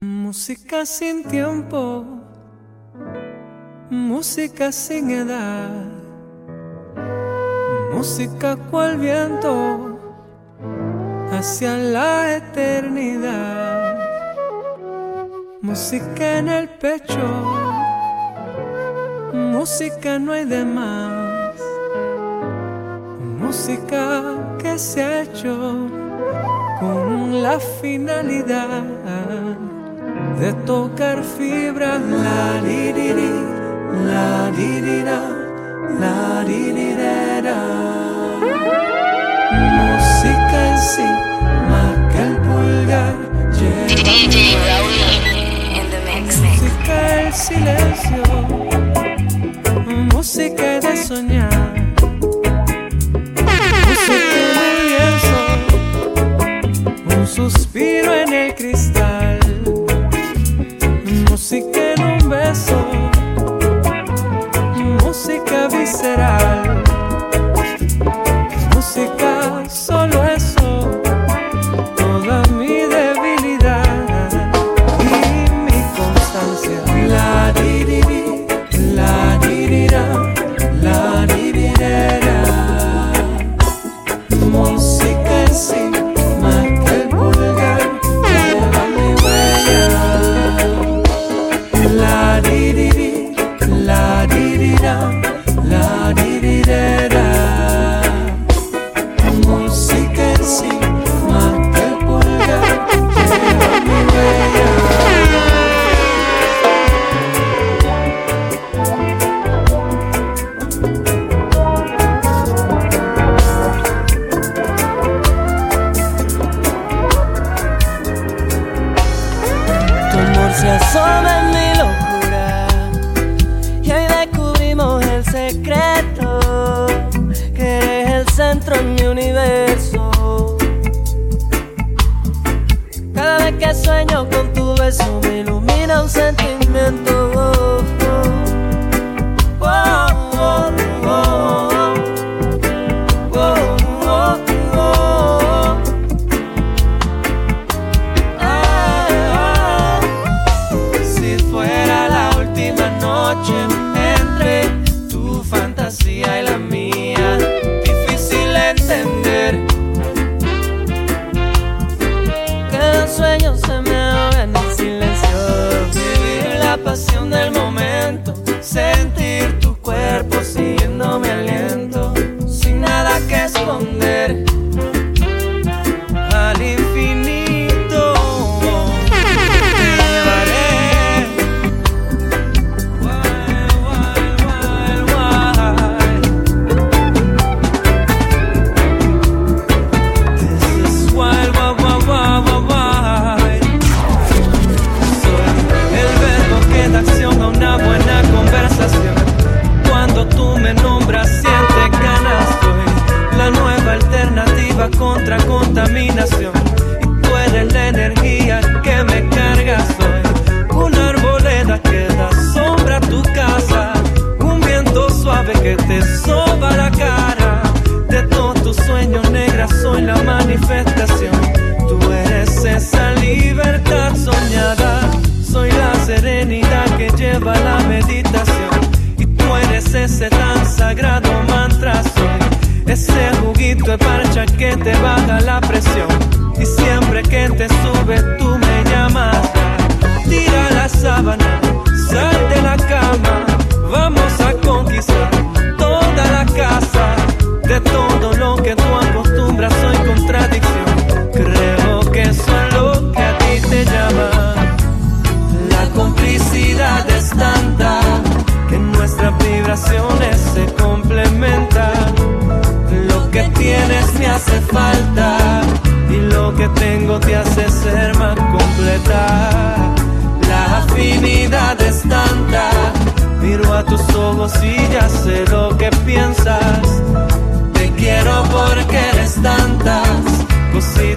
Música sin tiempo, música sin edad, música cual viento. Hacia la eternidad, música en el pecho, música no hay de más, música que se ha hecho con la finalidad de tocar fibra. La di di di, la di di da, la di di da. Música en sí, el Música el silencio, música de soñar. Música de un suspiro en será? Música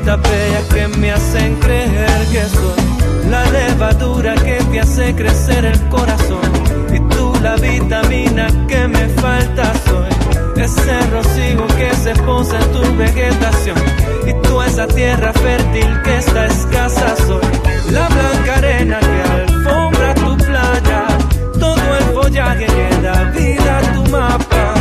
cositas bellas que me hacen creer que soy la levadura que te hace crecer el corazón. Y tú la vitamina que me falta soy. Ese rocío que se posa en tu vegetación. Y tú esa tierra fértil que está escasa soy. La blanca arena que alfombra tu playa. Todo el follaje que da vida a tu mapa.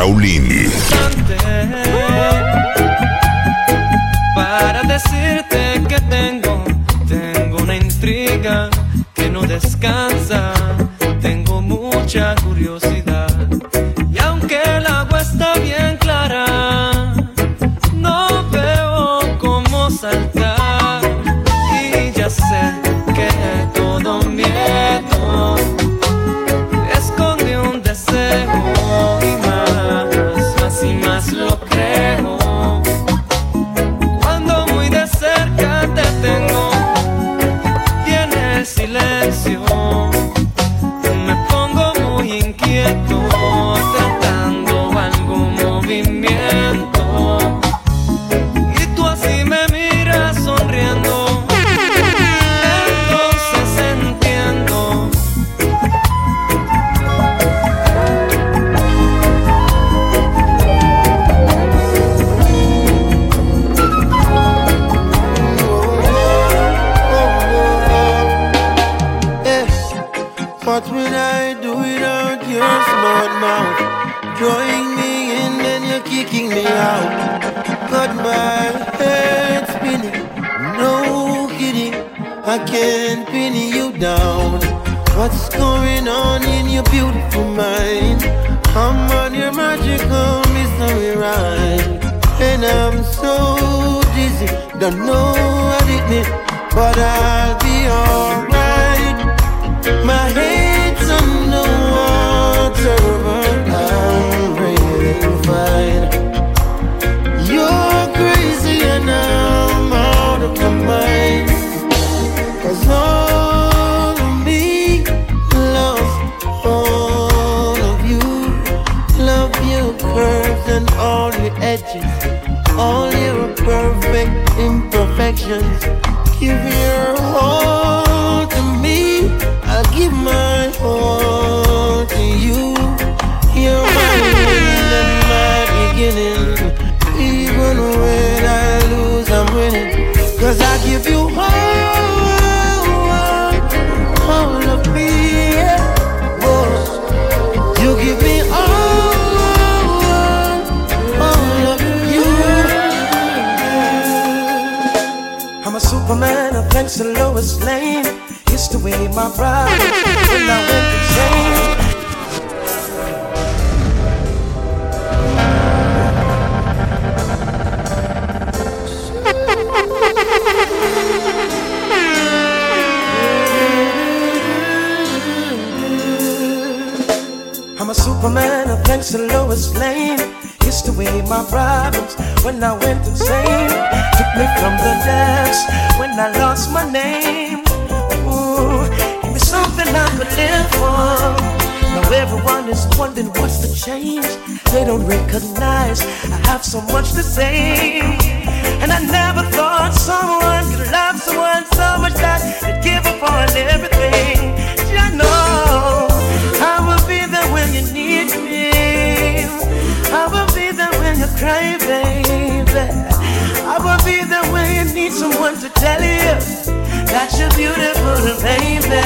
Raulín. Para decirte dizzy, pride when I went insane. I'm a superman, and thanks to Lois Lane. Used to weigh my problems when I went insane. Took me from the depths when I lost my name. Something I could live for. Now everyone is wondering what's the change. They don't recognize I have so much to say. And I never thought someone could love someone so much that they'd give up on everything. I know I will be there when you need me. I will be there when you cry, baby. I will be there when you need someone to tell you that you're beautiful, baby.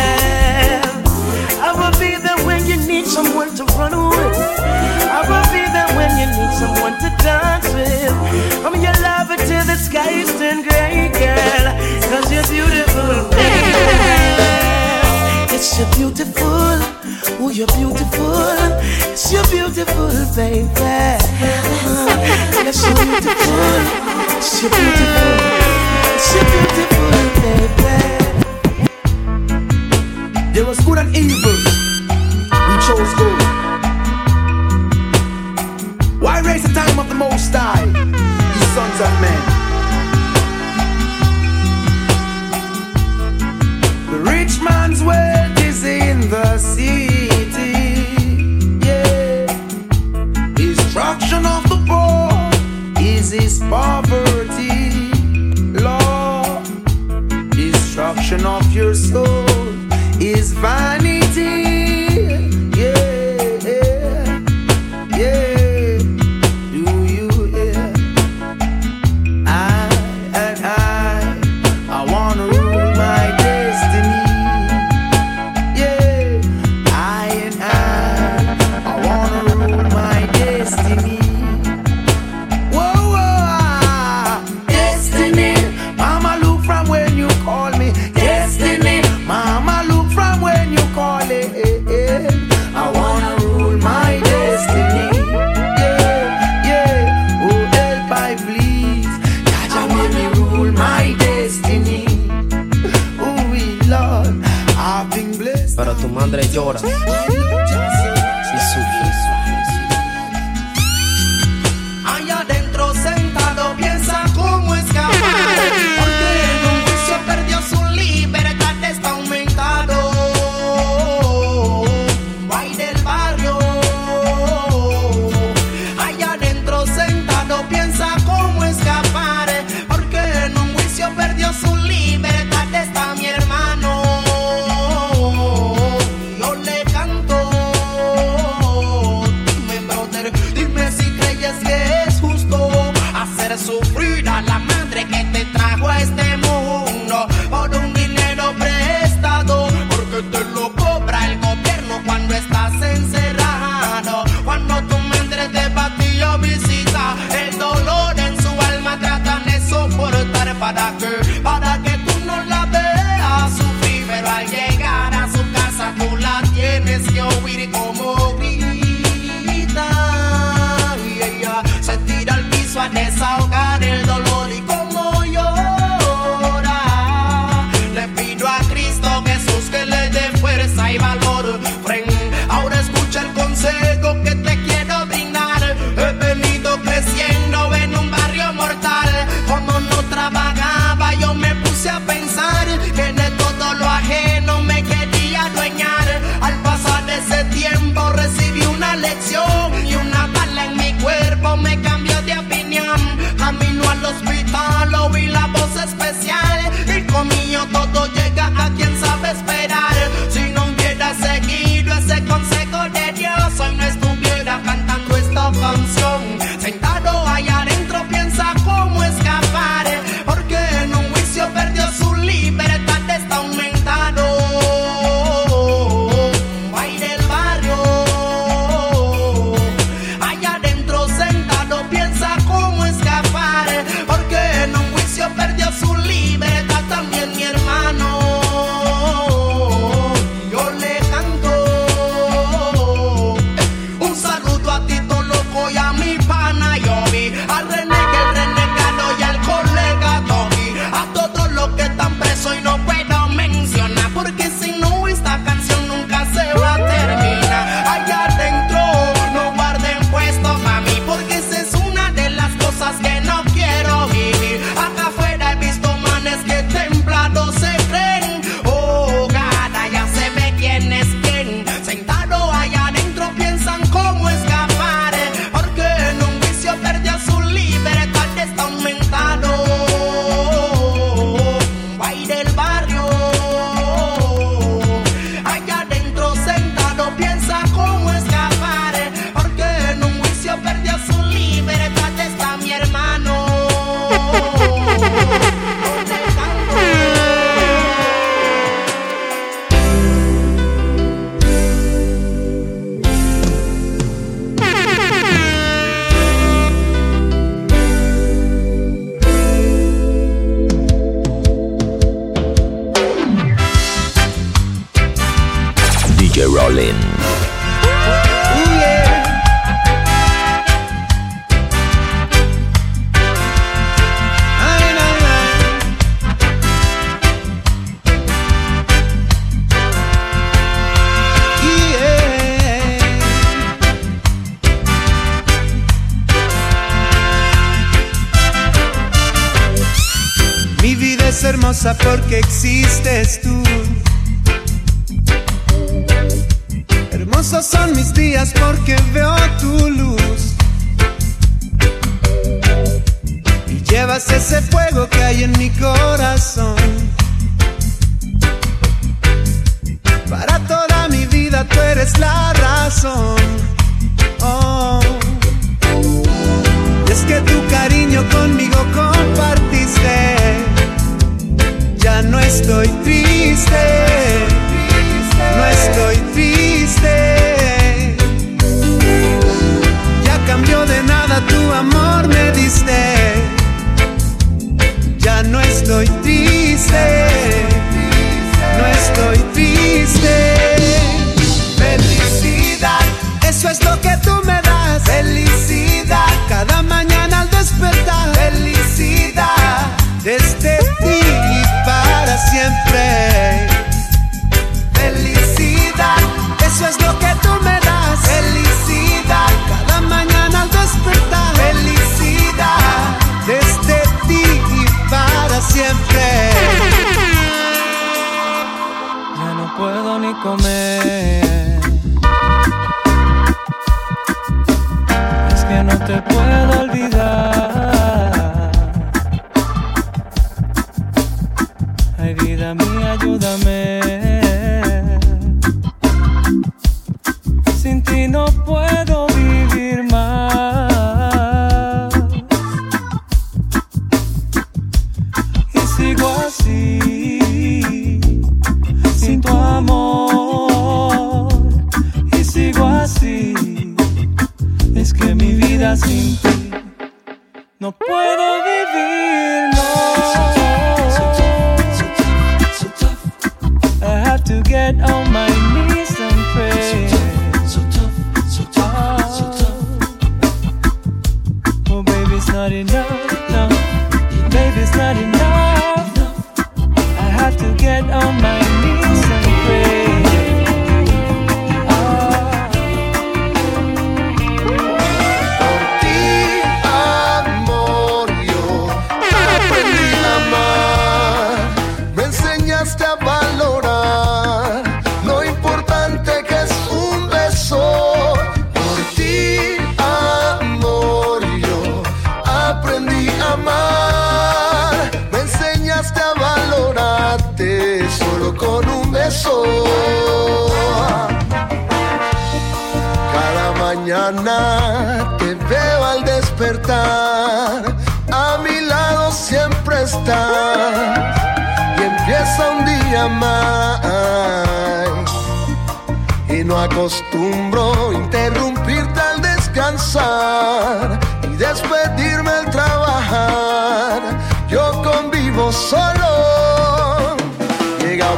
I will be there when you need someone to run with. I will be there when you need someone to dance with. I'm your lover till the skies turn gray, girl. Cause you're beautiful, baby. It's you're beautiful, oh you're beautiful. It's you're beautiful, baby. Beautiful. It's you're beautiful. It's you're beautiful, baby. There was good and evil. We chose good. Why raise the rich man's wealth is in the city. your soul is vanity.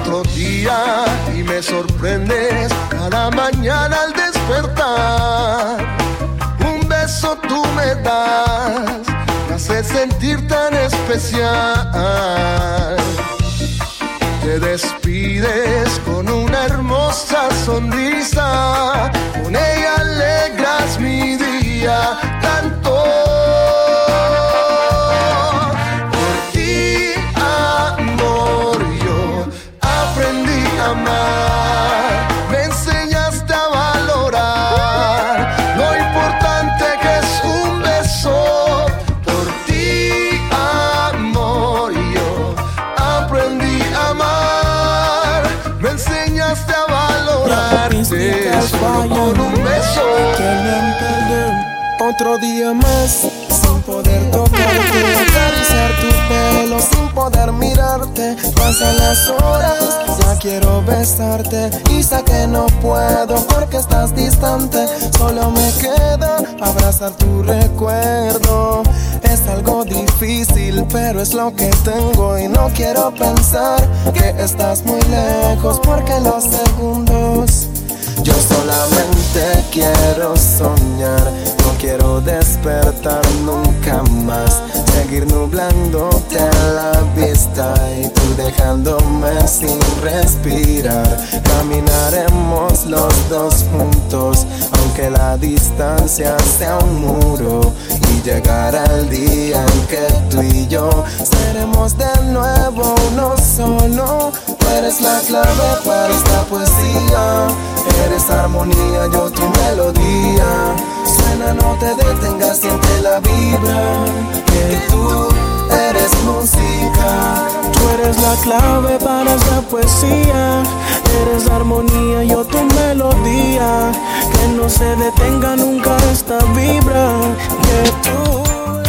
Otro día y me sorprendes cada mañana al despertar. Un beso tú me das, me hace sentir tan especial. Te despides con una hermosa sonrisa, con ella alegras solo con un beso. Quieren perder otro día más sin poder tocarte, acariciar tu pelo, sin poder mirarte. Pasan las horas, ya quiero besarte y sé que no puedo porque estás distante. Solo me queda abrazar tu recuerdo. Es algo difícil, pero es lo que tengo y no quiero pensar que estás muy lejos porque los segundos yo solamente quiero soñar, no quiero despertar nunca más. Seguir nublándote la vista y tú dejándome sin respirar. Caminaremos los dos juntos, aunque la distancia sea un muro. Y llegará el día en que tú y yo seremos de nuevo uno solo. Tú eres la clave para esta poesía. Eres armonía, yo tu melodía. Suena, no te detengas, siente la vibra. Que tú eres música. Tú eres la clave para esta poesía. Eres la armonía, yo tu melodía. Que no se detenga nunca esta vibra. Que tú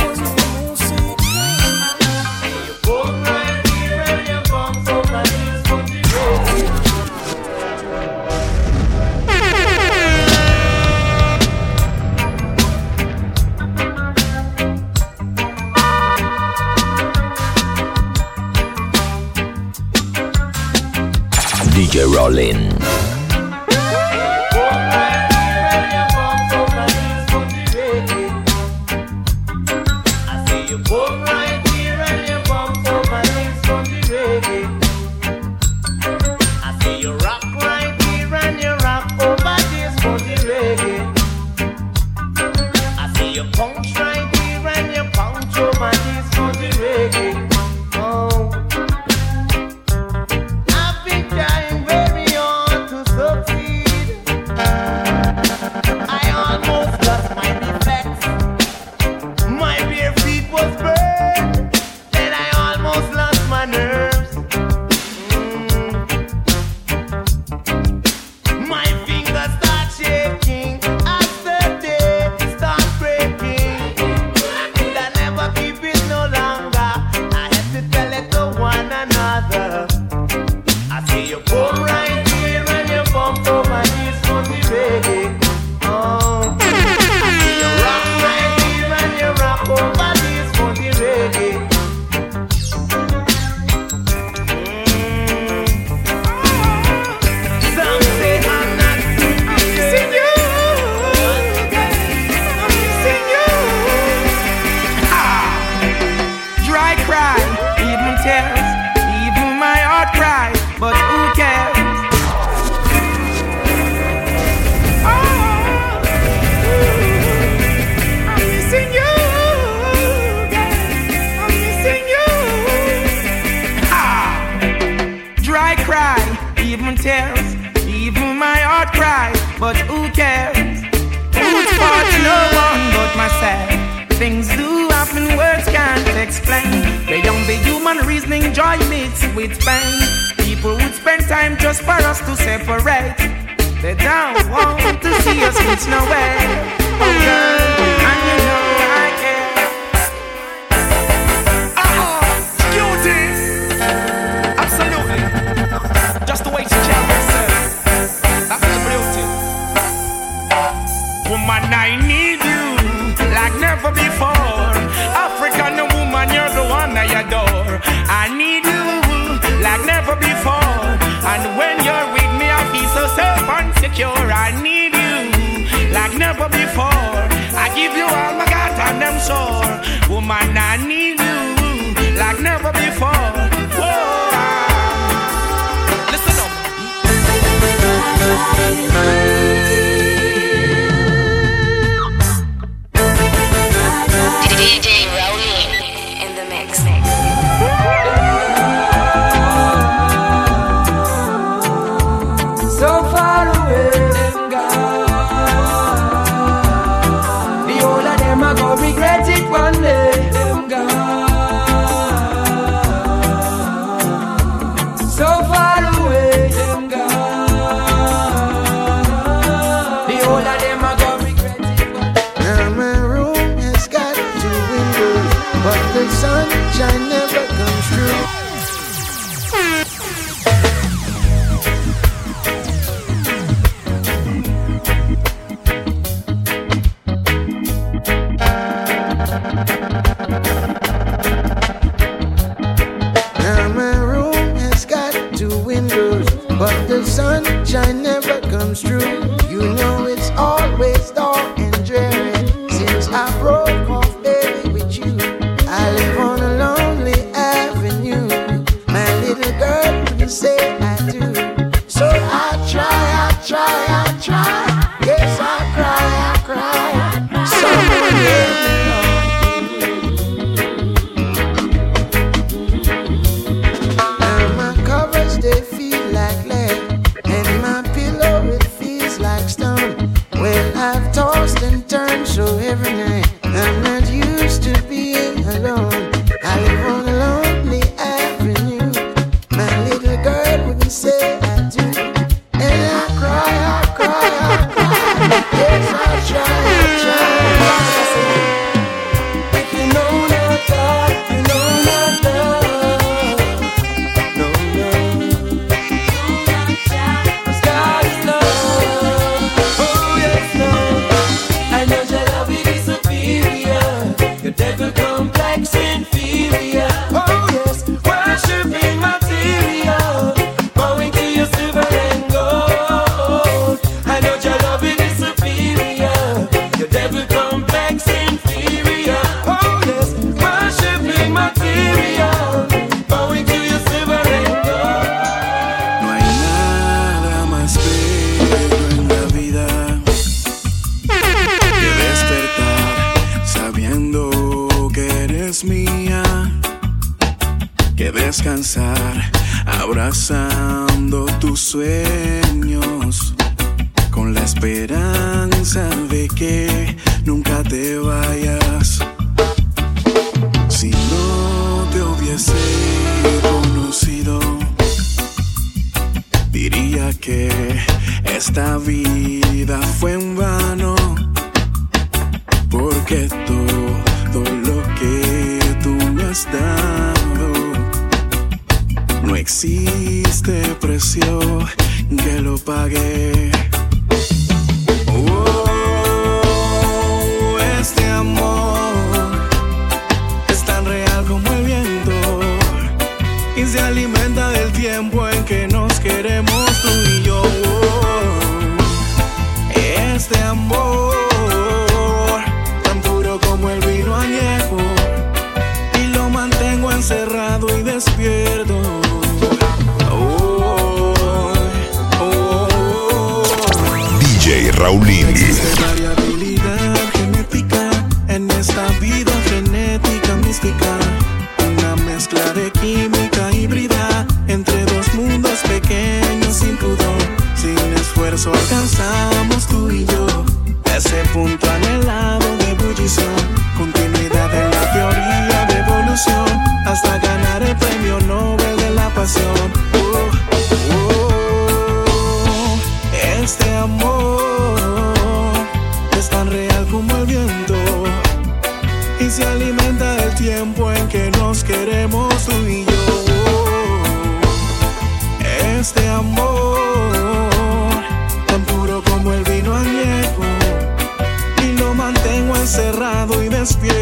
ese punto anhelado de ebullición, continuidad en la teoría de evolución, hasta ganar el premio Nobel de la pasión.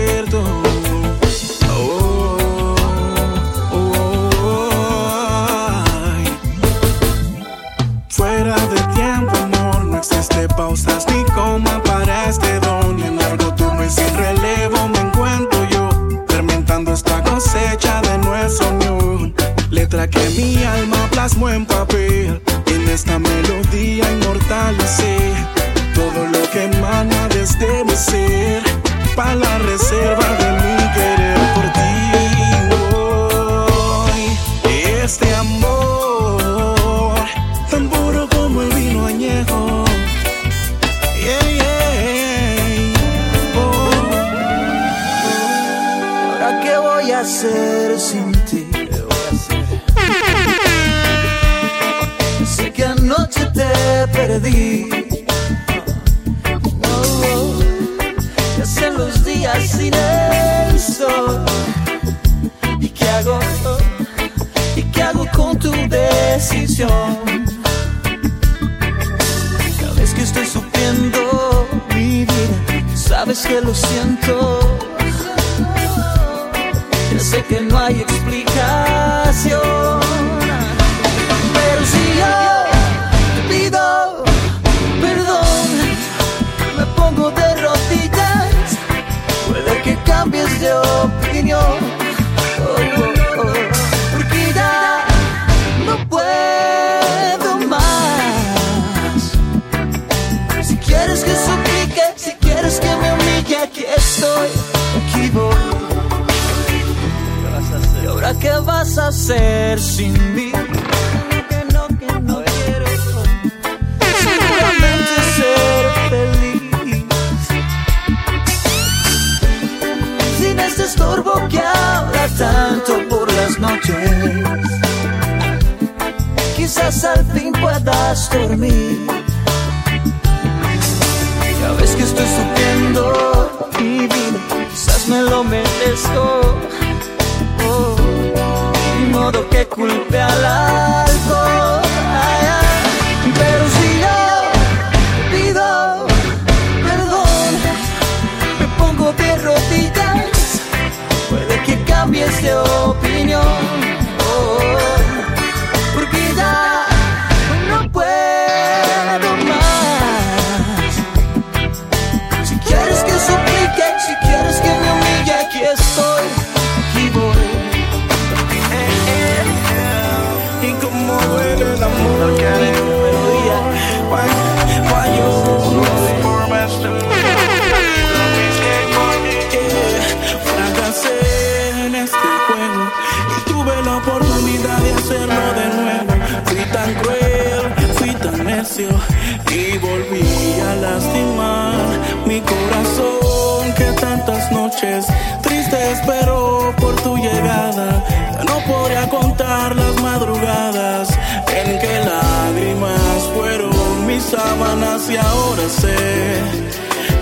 despierto hacer sin mí? Que no, que no quiero Seguramente ser feliz. Sin este estorbo que habla tanto por las noches. Quizás al fin puedas dormir. Ya ves que estoy sufriendo mi vida, quizás me lo merezco culpe a la desespero por tu llegada. Ya no podría contar las madrugadas en que lágrimas fueron mis sábanas y ahora sé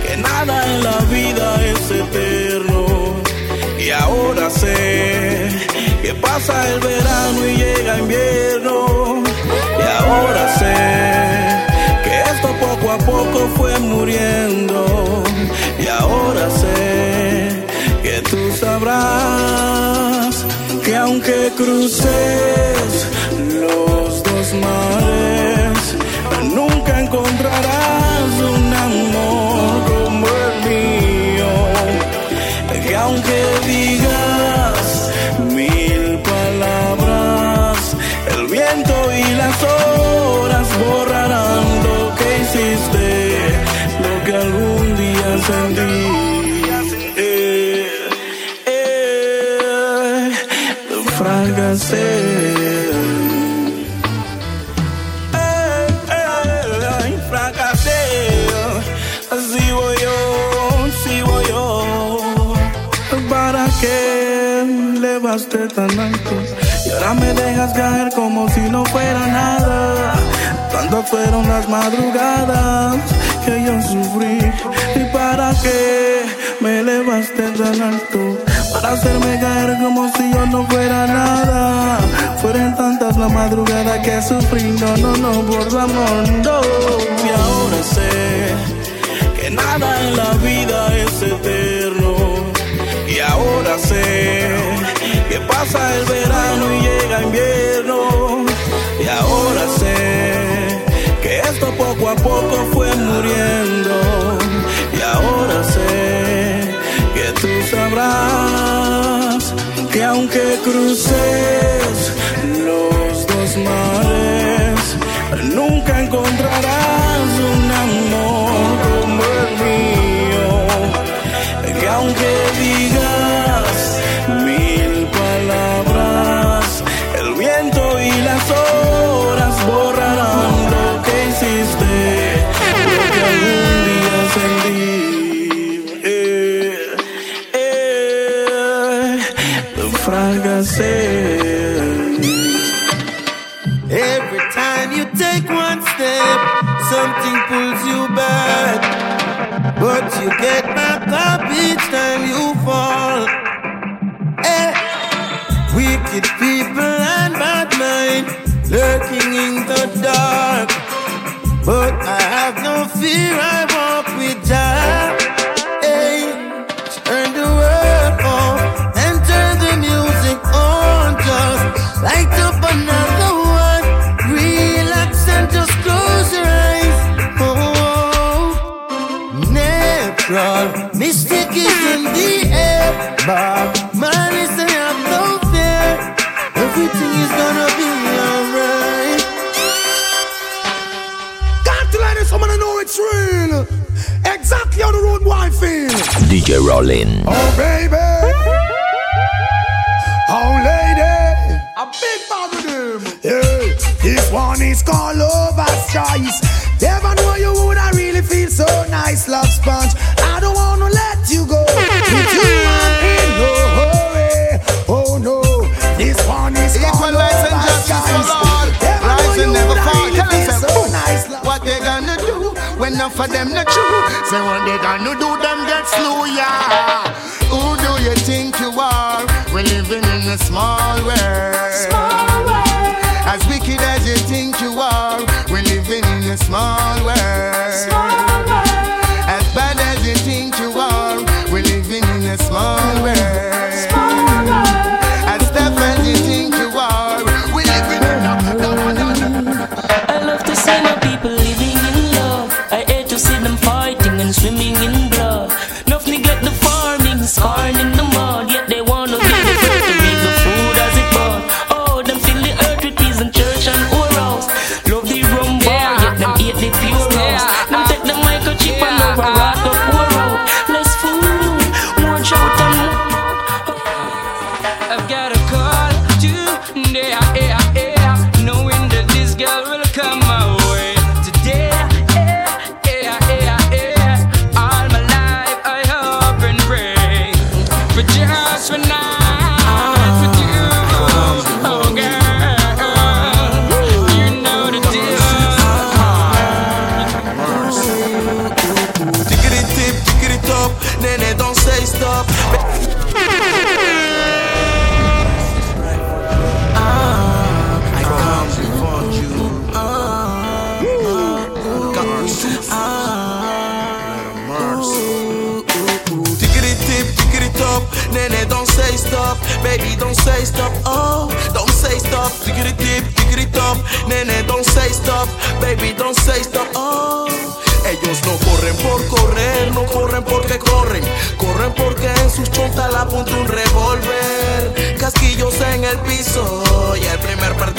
que nada en la vida es eterno. Y ahora sé que pasa el verano y llega invierno. Y ahora sé que esto poco a poco fue muriendo. Y ahora sé Tú sabrás que aunque cruces los dos mares, nunca encontrarás un amor como el mío. Que aunque digas mil palabras, el viento y las horas borran. Tan alto y ahora me dejas caer como si no fuera nada. Tantas fueron las madrugadas que yo sufrí y para qué me elevaste tan alto para hacerme caer como si yo no fuera nada. Fueron tantas las madrugadas que sufrí, no, no, no, por amor, no. Y ahora sé que nada en la vida es eterno. Y ahora sé que pasa el verano y llega invierno. Y ahora sé que esto poco a poco fue muriendo. Y ahora sé que tú sabrás que aunque cruces los dos mares, nunca encontrarás un amor como el mío. Que aunque you get back up each time you fall. Eh. Wicked people and bad mind lurking in the dark. But I have no fear, I natural mystic is in the air. Bob Marley say I'm no fear. Everything is gonna be alright. Got to let it, someone to know it's real. Exactly how the road boy feel. DJ Rollin. Oh, baby. Oh, lady. A big bag of them. Yeah, this one is called Lover's Choice. Never know you would I really feel so nice, love sponge. Enough of them not true? Say what they gonna do, them get slew, yeah. Who do you think you are? We're living in a small world. Small world. As wicked as you think you are, we're living in a small world. As bad as you think you are, we're living in a small world. As tough as you think you are, nene, don't say stop. Baby, don't say stop. Oh, don't say stop. Tickety tip, tickety top, nene, don't say stop. Baby, don't say stop. Oh. Ellos no corren por correr, no corren porque corren, corren porque en sus chontas la apunta un revólver. Casquillos en el piso y el primer perdigonazo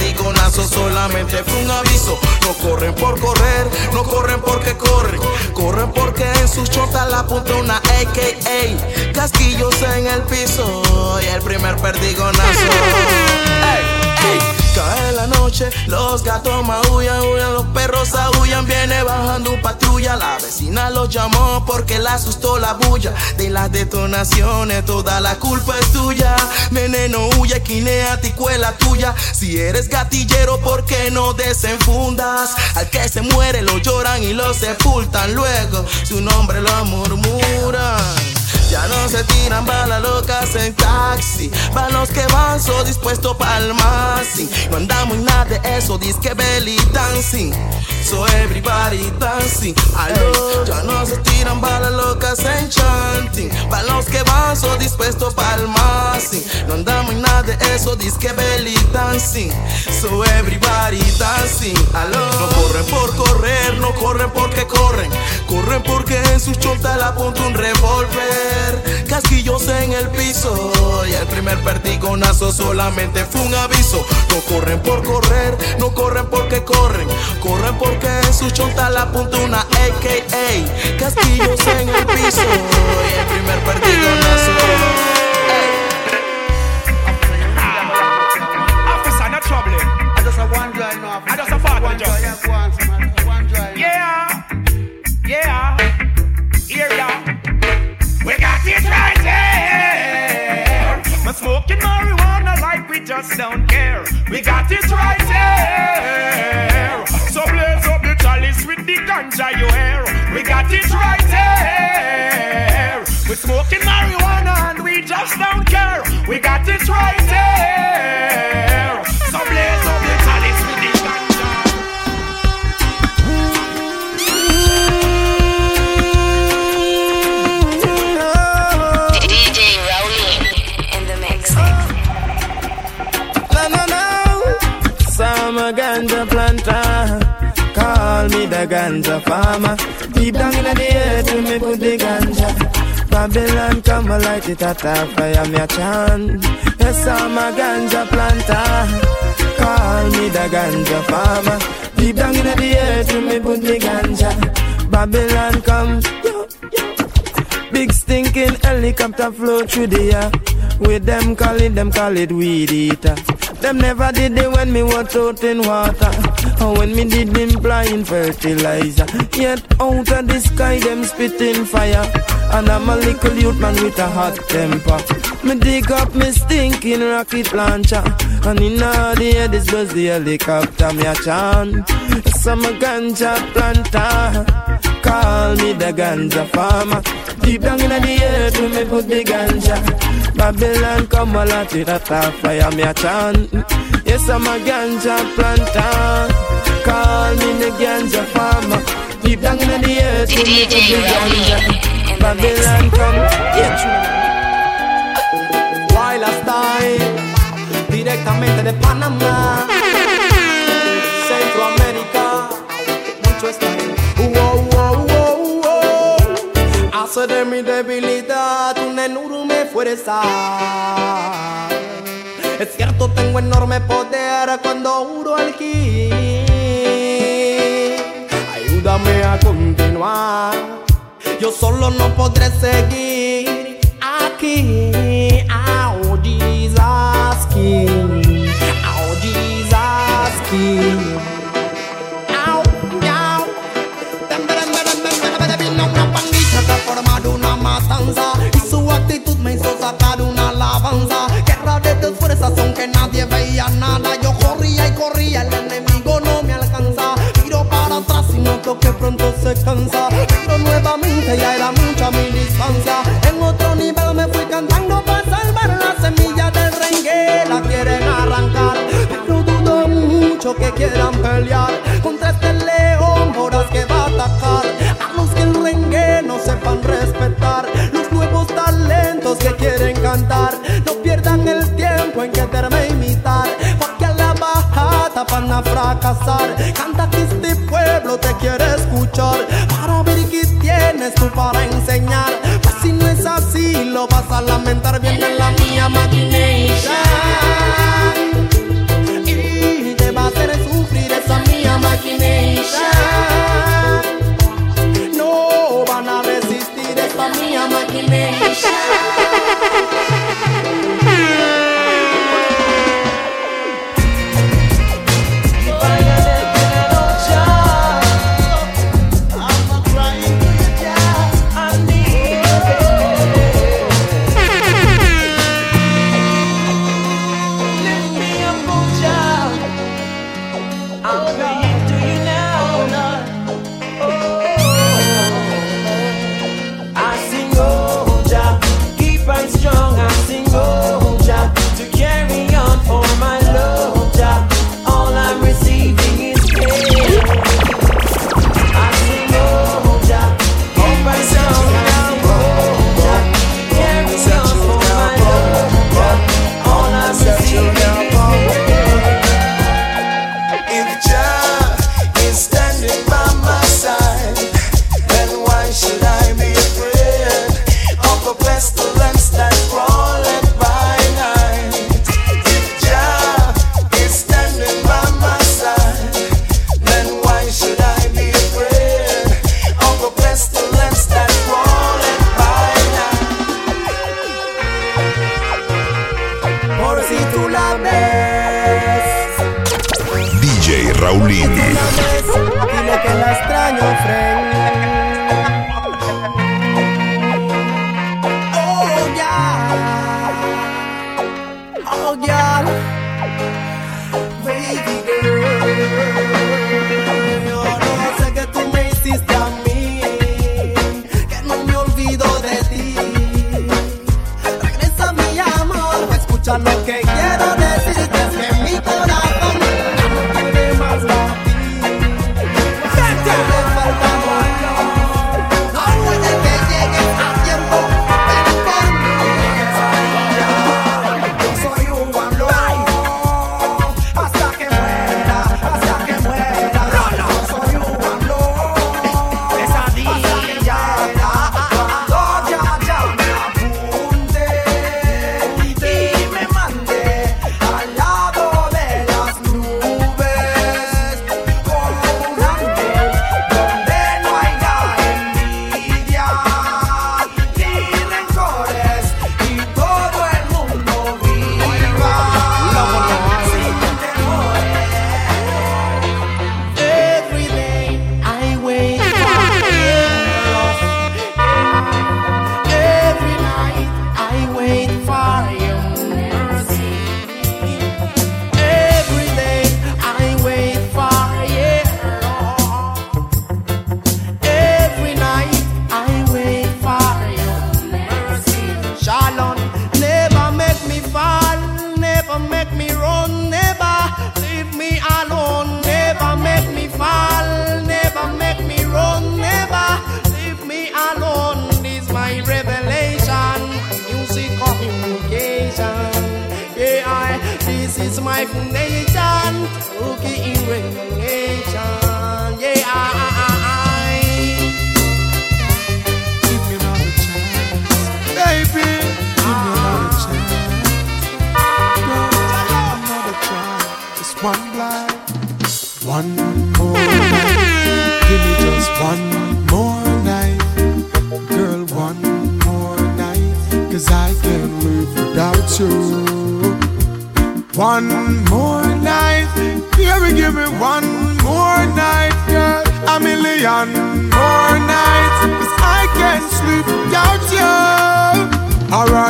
fue un aviso. No corren por correr, no corren porque corren, corren porque en sus chontas la apunta una AKA. Casquillos en el piso y el primer perdigonazo. Ey, ey. Cae la noche, los gatos maullan, huyan, los perros aullan, viene bajando patrulla. La vecina los llamó porque la asustó la bulla. De las detonaciones, toda la culpa es tuya. Veneno huye, quinea, ticuela tuya. Si eres gatillero, ¿por qué no desenfundas? Al que se muere lo lloran y lo sepultan. Luego su nombre lo murmuran. Ya no se tiran balas locas en taxi. Van los que van, so dispuesto pa'l masing. No andamos en nada de eso, disque belly dancing. So everybody dancing. Aló, ya no se tiran balas locas en chanting. Van los que van, so dispuesto pa'l masing. No andamos en nada de eso, disque belly dancing. So everybody dancing. Aló, no corren por correr, no corren porque corren. Corren porque en sus chontas la apunta un revólver casquillos en el piso. Y el primer perdigonazo solamente fue un aviso. No corren por correr, no corren porque corren. Corren porque en su chonta la apunta una AKA. Casquillos en el piso. Y el primer perdigonazo. Smoking marijuana like we just don't care. We got it right here. So blaze up the chalice with the ganja you hear. We got it right here. We're smoking marijuana and we just don't care. We got it right ganja farmer. Deep down in the earth, we me put the ganja. Babylon come a light it at a fire, me a chant. Yes, I'm a ganja planter. Call me the ganja farmer. Deep down in the earth, we me put the ganja. Babylon come. Big stinking helicopter flow through the air. With them call it, them call it weed eater. Them never did it when me was out in water. Or when me did blind fertilizer. Yet out of the sky them spitting fire. And I'm a little youth man with a hot temper. Me dig up me stinking rocket launcher. And in all the air this was the helicopter me a chant. Some ganja planter. Call me the ganja farmer. Deep down in the earth, we me put the ganja. Babylon come a lot with a fire, me a chant. Yes, I'm a ganja planter. Call me the ganja farmer. Deep down in the earth, we me put the ganja. Babylon come, yeah, Wild Style, directamente de Panamá, Centroamérica, mucho style. Wow, wow, wow, wow. Hace de mi debilidad un enorme fuerza. Es cierto, tengo enorme poder cuando uro aquí. Ayúdame a continuar. Yo solo no podré seguir aquí. Oh, Jesus King. Oh, Jesus King. Una matanza Y su actitud me hizo fuerzas aunque nadie veía nada. Yo corría y corría, el enemigo no me alcanza. Miro para atrás y noto que pronto se cansa. Miro nuevamente, ya era mucha mi distancia. En otro nivel me fui cantando para salvar la semilla del rengue. La quieren arrancar, pero dudo mucho que quieran pelear. Contra este león voraz que va a atacar. A los que el rengue no sepan respetar. Los nuevos talentos que quieren cantar van a fracasar. Canta que este pueblo te quiere escuchar. Para ver qué tienes tú para enseñar. Pues si no es así lo vas a lamentar. Viene la mía maquination Oh God.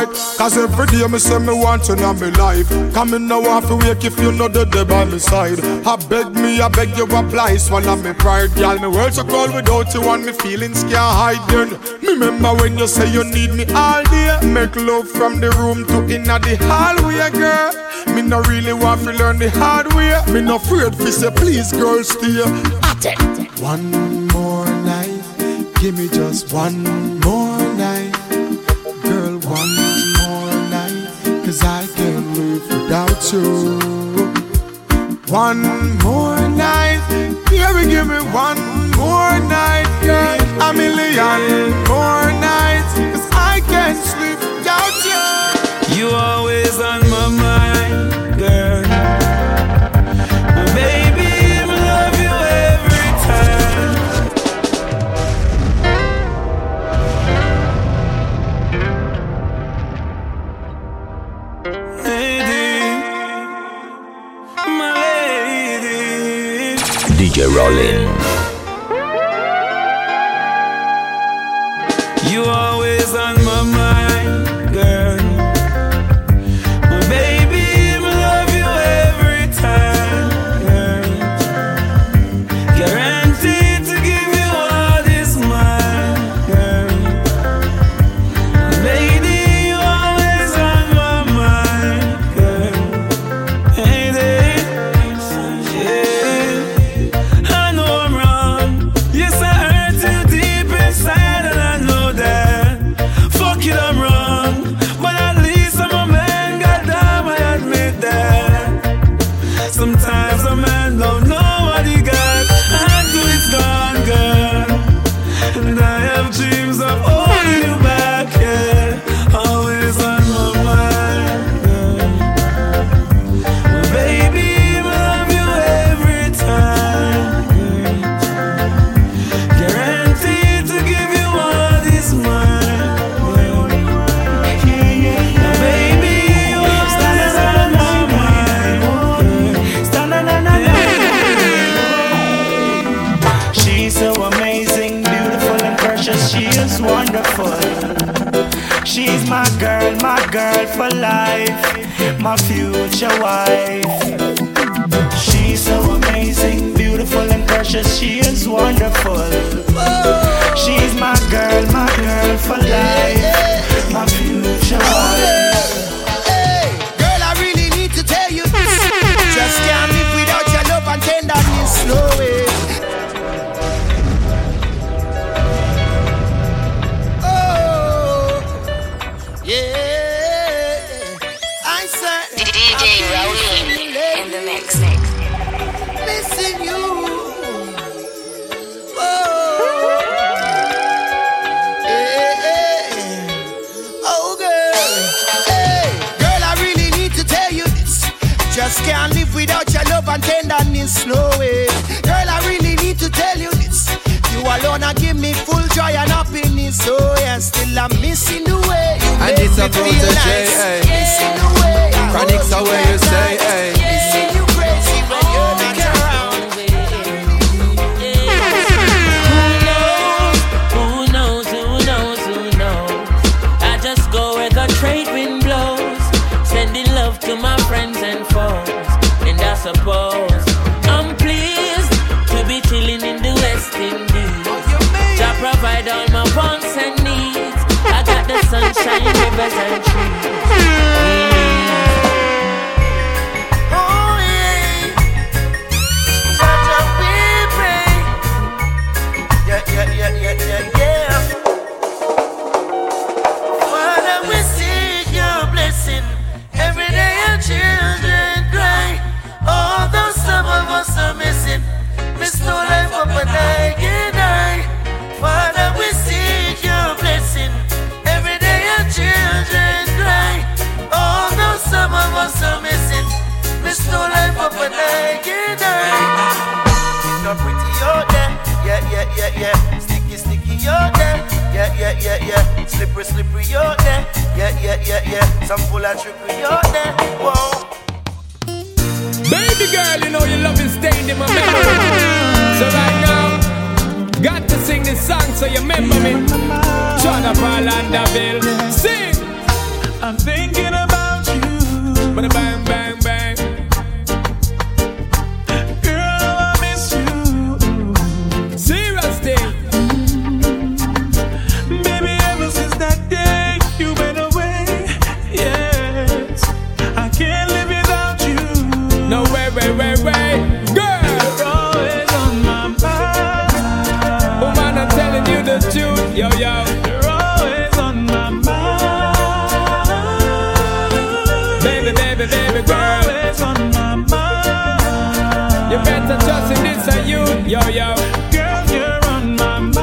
Cause every day me say me want you in my life. Come in now off wake if you know the day by my side. I beg me, I beg you apply Swallow me pride, girl Me world so cold without you and me feelings can't hide then Me remember when you say you need me all day. Make love from the room to inna the hallway, girl. Me no really want to learn the hard way. Me no afraid fi say please girl stay. One more night. Give me just one more without. One more night, baby, give me one more night, girl. A million more nights, cause I can't sleep without you. You always on my mind, girl. DJ life, my future wife. She's so amazing, beautiful and precious, she is wonderful. to the J. Yeah, yeah, yeah, yeah. Sticky, sticky out there. Yeah, yeah, yeah, yeah. Slippery, slippery out there. Yeah, yeah, yeah, yeah. Some full of trickery out there. Whoa. Baby girl, you know your love is stained in my memory. So right now, got to sing this song so you remember me. John of Orlandoville, sing. I'm thinking about you. Bada bang bang bang. Yo, yo. Girl, you're on my mind.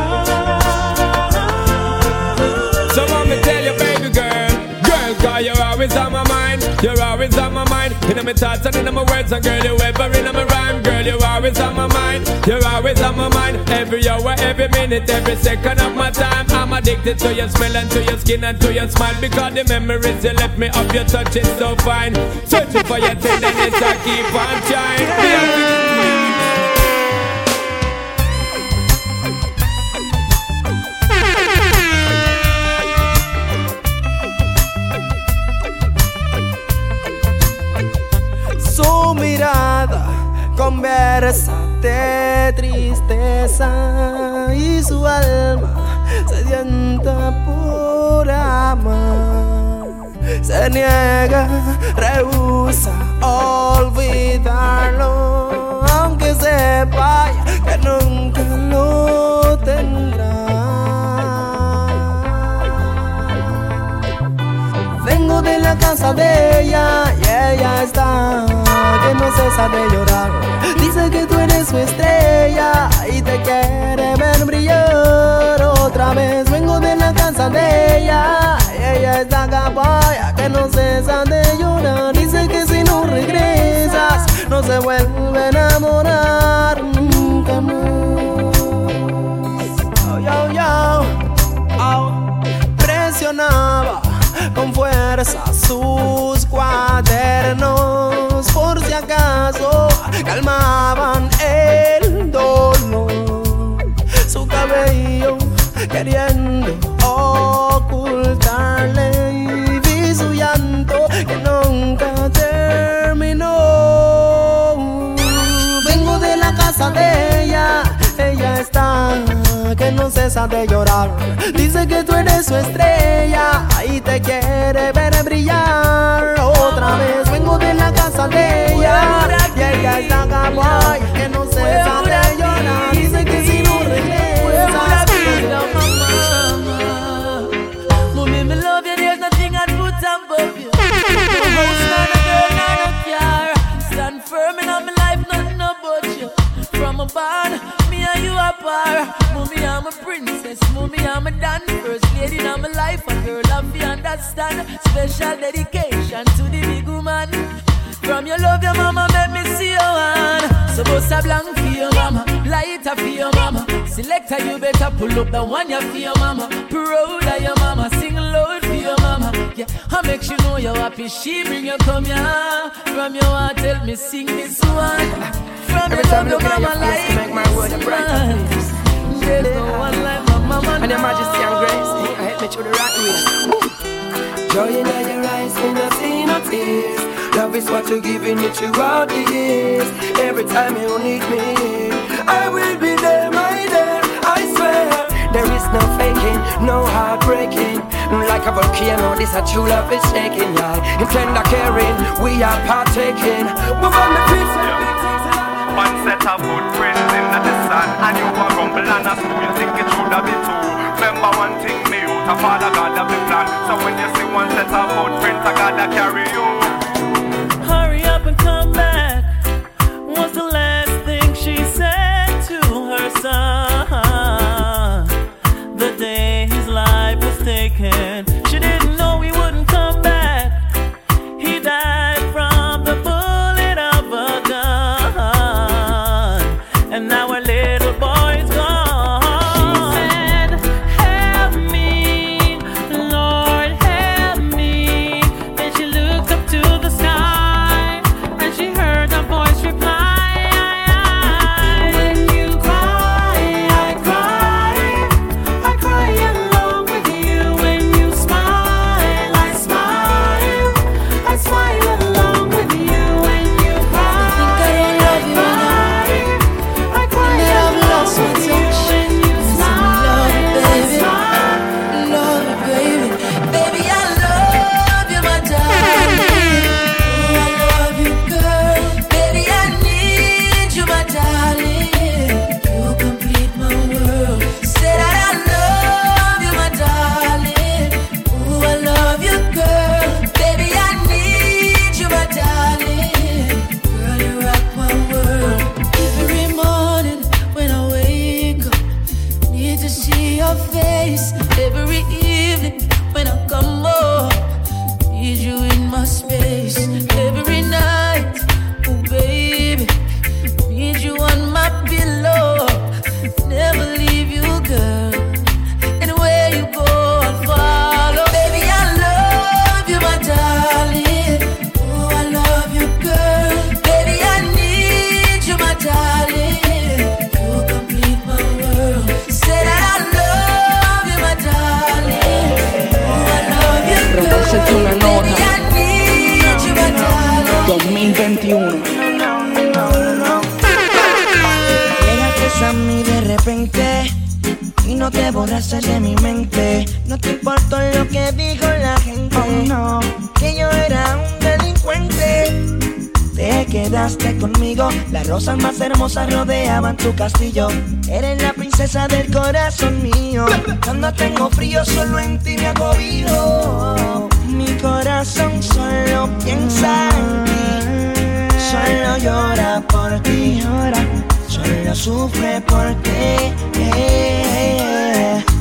So want me tell you, baby girl, girl, cause you're always on my mind. You're always on my mind. In my thoughts and in my words, and girl, you ever in my rhyme. Girl, you're always on my mind. You're always on my mind. Every hour, every minute, every second of my time. I'm addicted to your smell and to your skin and to your smile. Because the memories you left me of your touch is so fine. Searching for your tenderness, I keep on trying. Mirada conversa de tristeza y su alma sedienta por amar. Se niega, rehúsa olvidarlo, aunque sepa que nunca lo tendrá. La casa de ella y ella está que no cesa de llorar. Dice que tú eres su estrella y te quiere ver brillar otra vez. Vengo de la casa de ella y ella está capaya que no cesa de llorar. Dice que si no regresas no se vuelve a enamorar nunca más. Oh, yo, yo, oh. Presionaba con fuerza sus cuadernos por si acaso calmaban el dolor. Su cabello queriendo de llorar. Dice que tú eres su estrella y te quiere ver brillar otra vez. Vengo de la casa de ella y ella está caboy I'm dan. First lady in my life, a girl you understand. Special dedication to the big woman. From your love, your mama make me see your hand. So bust a blank for your mama, lighter for your mama. Selector, you better pull up the one you for your mama. Proud of your mama, sing loud for your mama. Yeah, I make you know you're happy. She bring you come here. From your heart, tell me sing this one. From Every your time love, you your look at your mama like make my world one. There's no one like. And your now. majesty and grace, you help me through the right way. Joy in your eyes, me not see no tears. Love is what you're giving me throughout the years. Every time you need me, I will be there, my dear. I swear, there is no faking, no heartbreaking. Like a volcano, this a true love is shaking, yeah. In tender caring, we are partaking. Move on the feet, One set of footprints rumble and a school think it should have been two Remember one thing me out A father God have the plan. So when you see one set of footprints I gotta carry you conmigo, las rosas más hermosas rodeaban tu castillo. Eres la princesa del corazón mío. Cuando tengo frío, solo en ti me acobijo. Mi corazón solo piensa en ti, solo llora por ti, solo sufre por ti.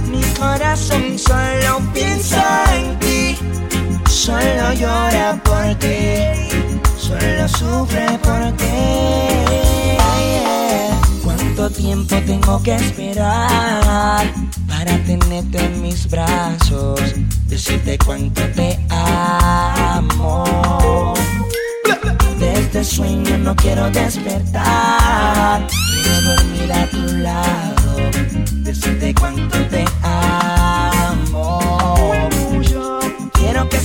Mi corazón solo piensa en ti, solo llora por ti, solo sufre por ti. ¿Cuánto tiempo tengo que esperar para tenerte en mis brazos? Decirte cuánto te amo. De este sueño no quiero despertar. Quiero dormir a tu lado. Decirte cuánto te amo.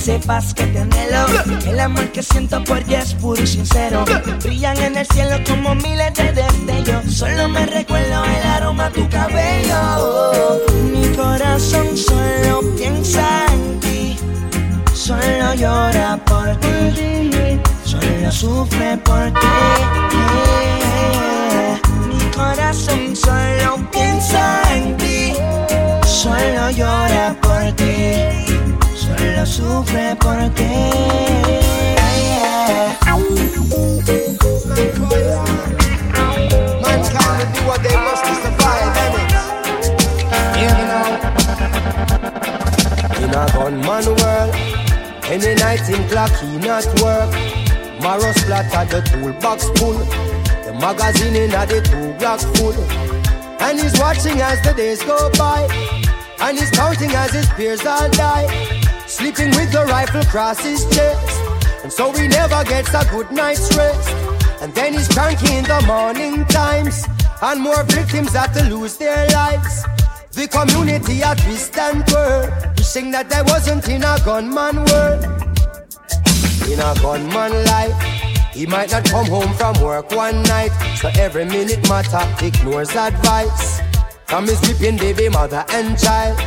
Sepas que te anhelo. El amor que siento por ti es puro y sincero. Brillan en el cielo como miles de destellos. Solo me recuerdo el aroma de tu cabello. Mi corazón solo piensa en ti. Solo llora por ti. Solo sufre por ti. Mi corazón solo piensa en ti. Solo llora por ti. Solo sufre por ti. Mankind will do what they must to survive, innit? Hear me now. In a gunman world, any night in clock he not work. Marrow splatter the toolbox full. The magazine in a the two block full. And he's watching as the days go by. And he's counting as his peers all die. Sleeping with the rifle across his chest. And so he never gets a good night's rest. And then he's cranky in the morning times. And more victims have to lose their lives. The community a twist and twirl. Wishing that I wasn't in a gunman world. In a gunman life. He might not come home from work one night. So every minute matter ignores advice. From his weeping baby mother and child.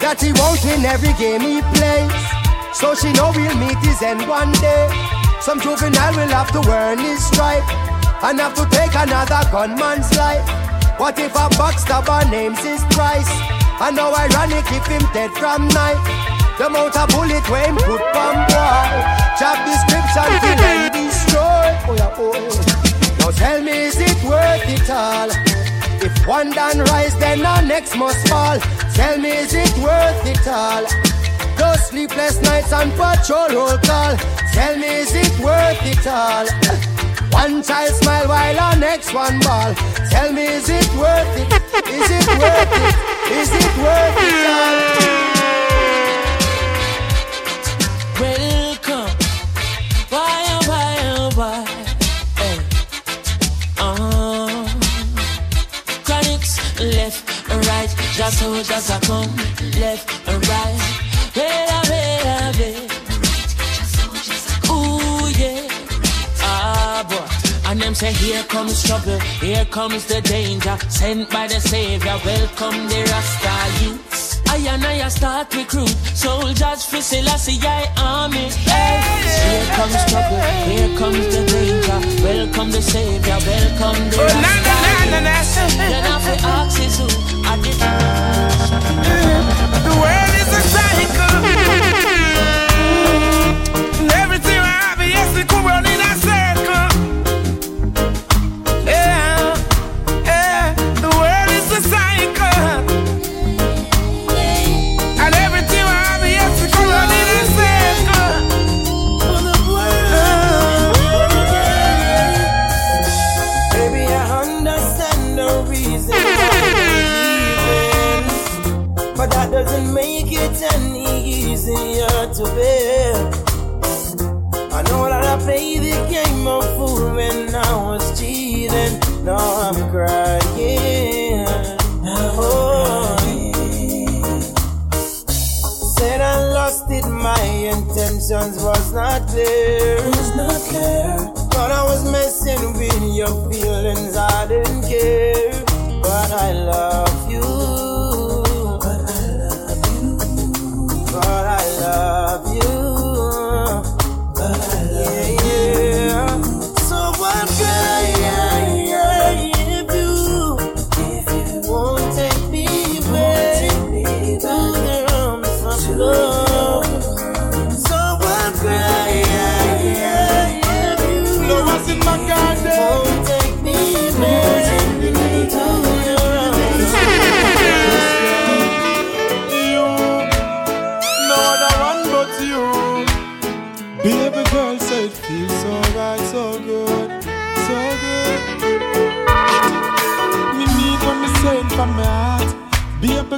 That he won't win every game he plays. So she know we'll meet his end one day. Some juvenile will have to earn his stripe and have to take another gunman's life. What if a backstabber names his price? And how ironic if him dead from night. The amount of bullet when him put from boy. Job description till end destroy. Oh yeah, oh. Now tell me, is it worth it all? If one done rise, then the next must fall. Tell me, is it worth it all? Those sleepless nights and patrol roll call. Tell me, is it worth it all? One child smile while our next one ball. Tell me, is it worth it? Is it worth it? Is it worth it all? Just soldiers are come left and right. Wait, wait, wait. Ooh, yeah. Ah, boy. And them say, here comes trouble, here comes the danger. Sent by the Savior, welcome the Rasta youths. I and I start recruit soldiers for Selassie army. Hey. Here comes trouble, here comes the danger. Welcome the Savior, welcome the Oh, Rasta na, na, is I. Mm-hmm. The world is a cycle. And everything I have, yes, it could run in Said I lost it, my intentions was not clear. Was not clear. But I was messing with your feelings, I didn't care. But I love you.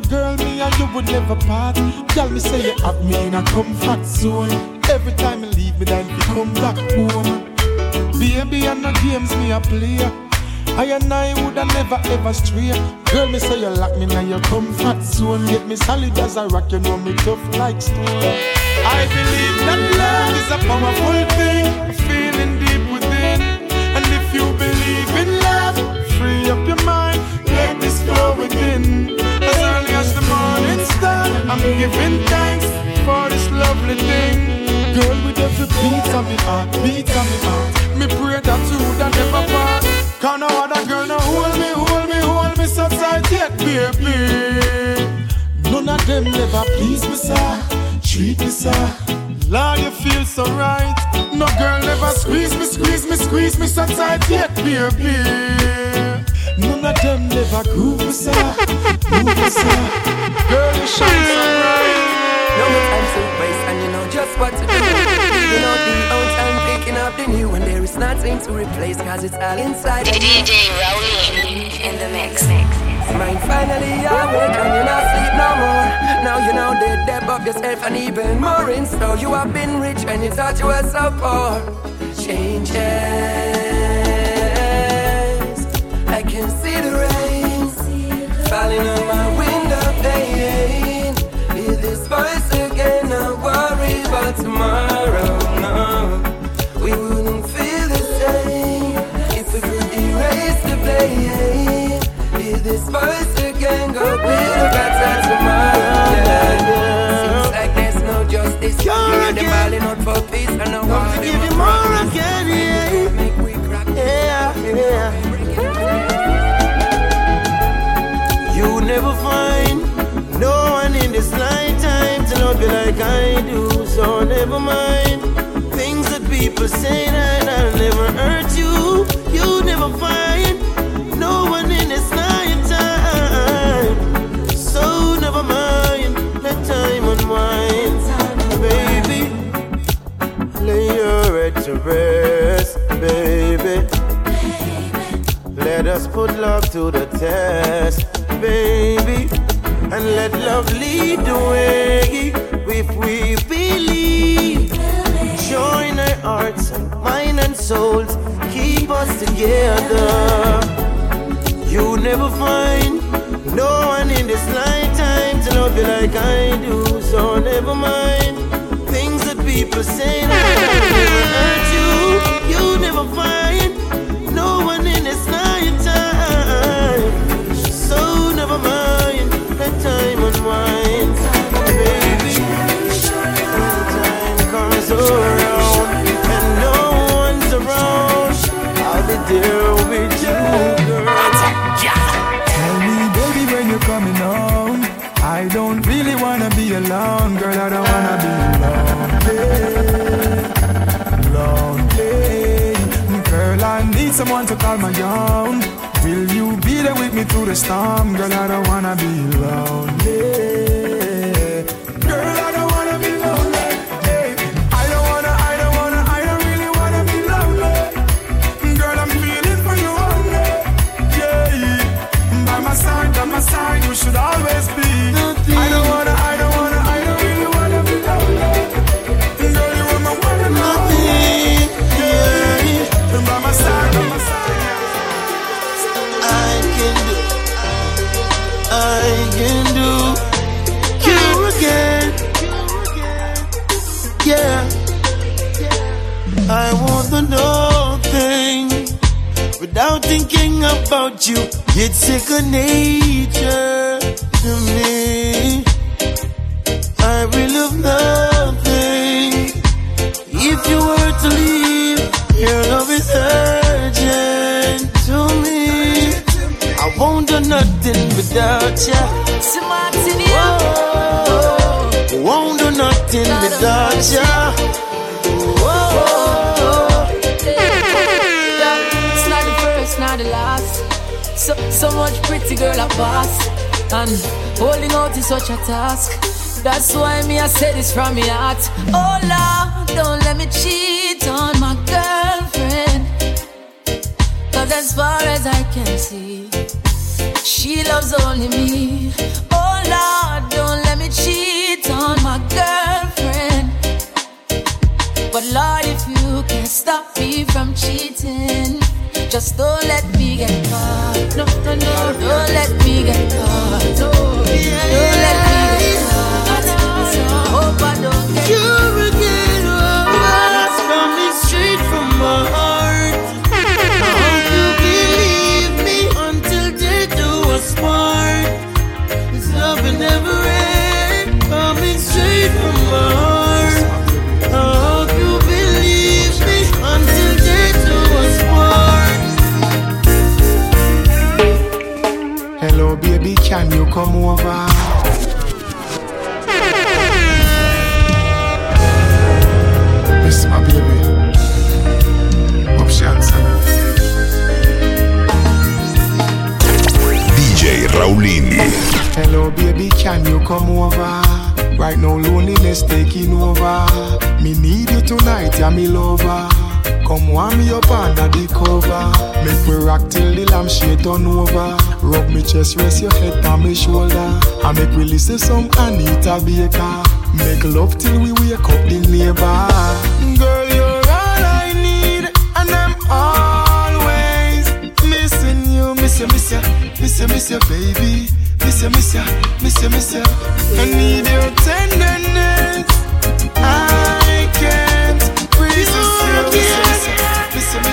Girl, me and you would never part. Tell me say you have me in a comfort zone. Every time you leave me, then you come back home. Baby, and no games me a play. I and I woulda never ever stray. Girl, me say you lock me in your comfort zone. Get me solid as a rock, you know me tough like stone. I believe that love is a powerful thing, with every beat of me heart, beat of me heart, me pray that you woulda never part. Can no other girl no hold me, hold me, hold me so tight yet, baby. None of them never please me, sir. Treat me, sir. Lord, you feel so right. No girl never squeeze me, squeeze me, squeeze me so tight yet, baby. None of them never groove me, sir. Groove me, sir. Girl, you shine so bright. No more time to waste, and you know just what to do. You know the old time picking up the new, and there is nothing to replace, cause it's all inside. DJ Rowley in the mix. Mind finally awake and you're not sleep no more. Now you know the depth of yourself and even more in store. You have been rich and you thought you were so poor. Changes. So never mind things that people say that I'll never hurt you. You never find no one in this lifetime. So never mind, let time unwind, baby. Lay your head to rest, baby. Let us put love to the test, baby. And let love lead the way if we. Hearts, mind, and souls, keep us together. You never find no one in this lifetime to love you like I do, so never mind things that people say that hurt you. You never find there with you, girl. Tell me, baby, when you're coming home. I don't really wanna be alone, girl. I don't wanna be lonely, lonely. Girl, I need someone to call my own. Will you be there with me through the storm, girl? I don't wanna be lonely. About you, it's second nature to me. I will have nothing if you were to leave. Your love is urgent to me. I won't do nothing without you. Whoa, won't do nothing without you. So, much pretty girl I pass. And holding out is such a task. That's why me I say this from my heart. Oh Lord, don't let me cheat on my girlfriend. Cause as far as I can see, she loves only me. Oh Lord, don't let me cheat on my girlfriend. But Lord, if you can stop me from cheating, just don't let me get caught. No, no, no, don't let me get caught. No, don't let me get caught. I hope I don't get You're words coming straight from my heart. Hope you believe me until death do us part. This love will never end. Coming straight from my heart. Can you oh, come over? Miss my baby. Options. DJ Raulin. Hello, baby, can you come over? Right now, loneliness taking over. Me need you tonight, yeah, me lover. Come warm me up under the cover. Make we rock till the lampshade turn over. Rub me chest, rest your head on me shoulder. And make we listen some Anita Baker. Make love till we wake up the neighbor. Girl, you're all I need, and I'm always missing you, miss you, miss you, miss you, miss you, baby. Miss you, miss you, miss you, miss you. I need your tenderness. I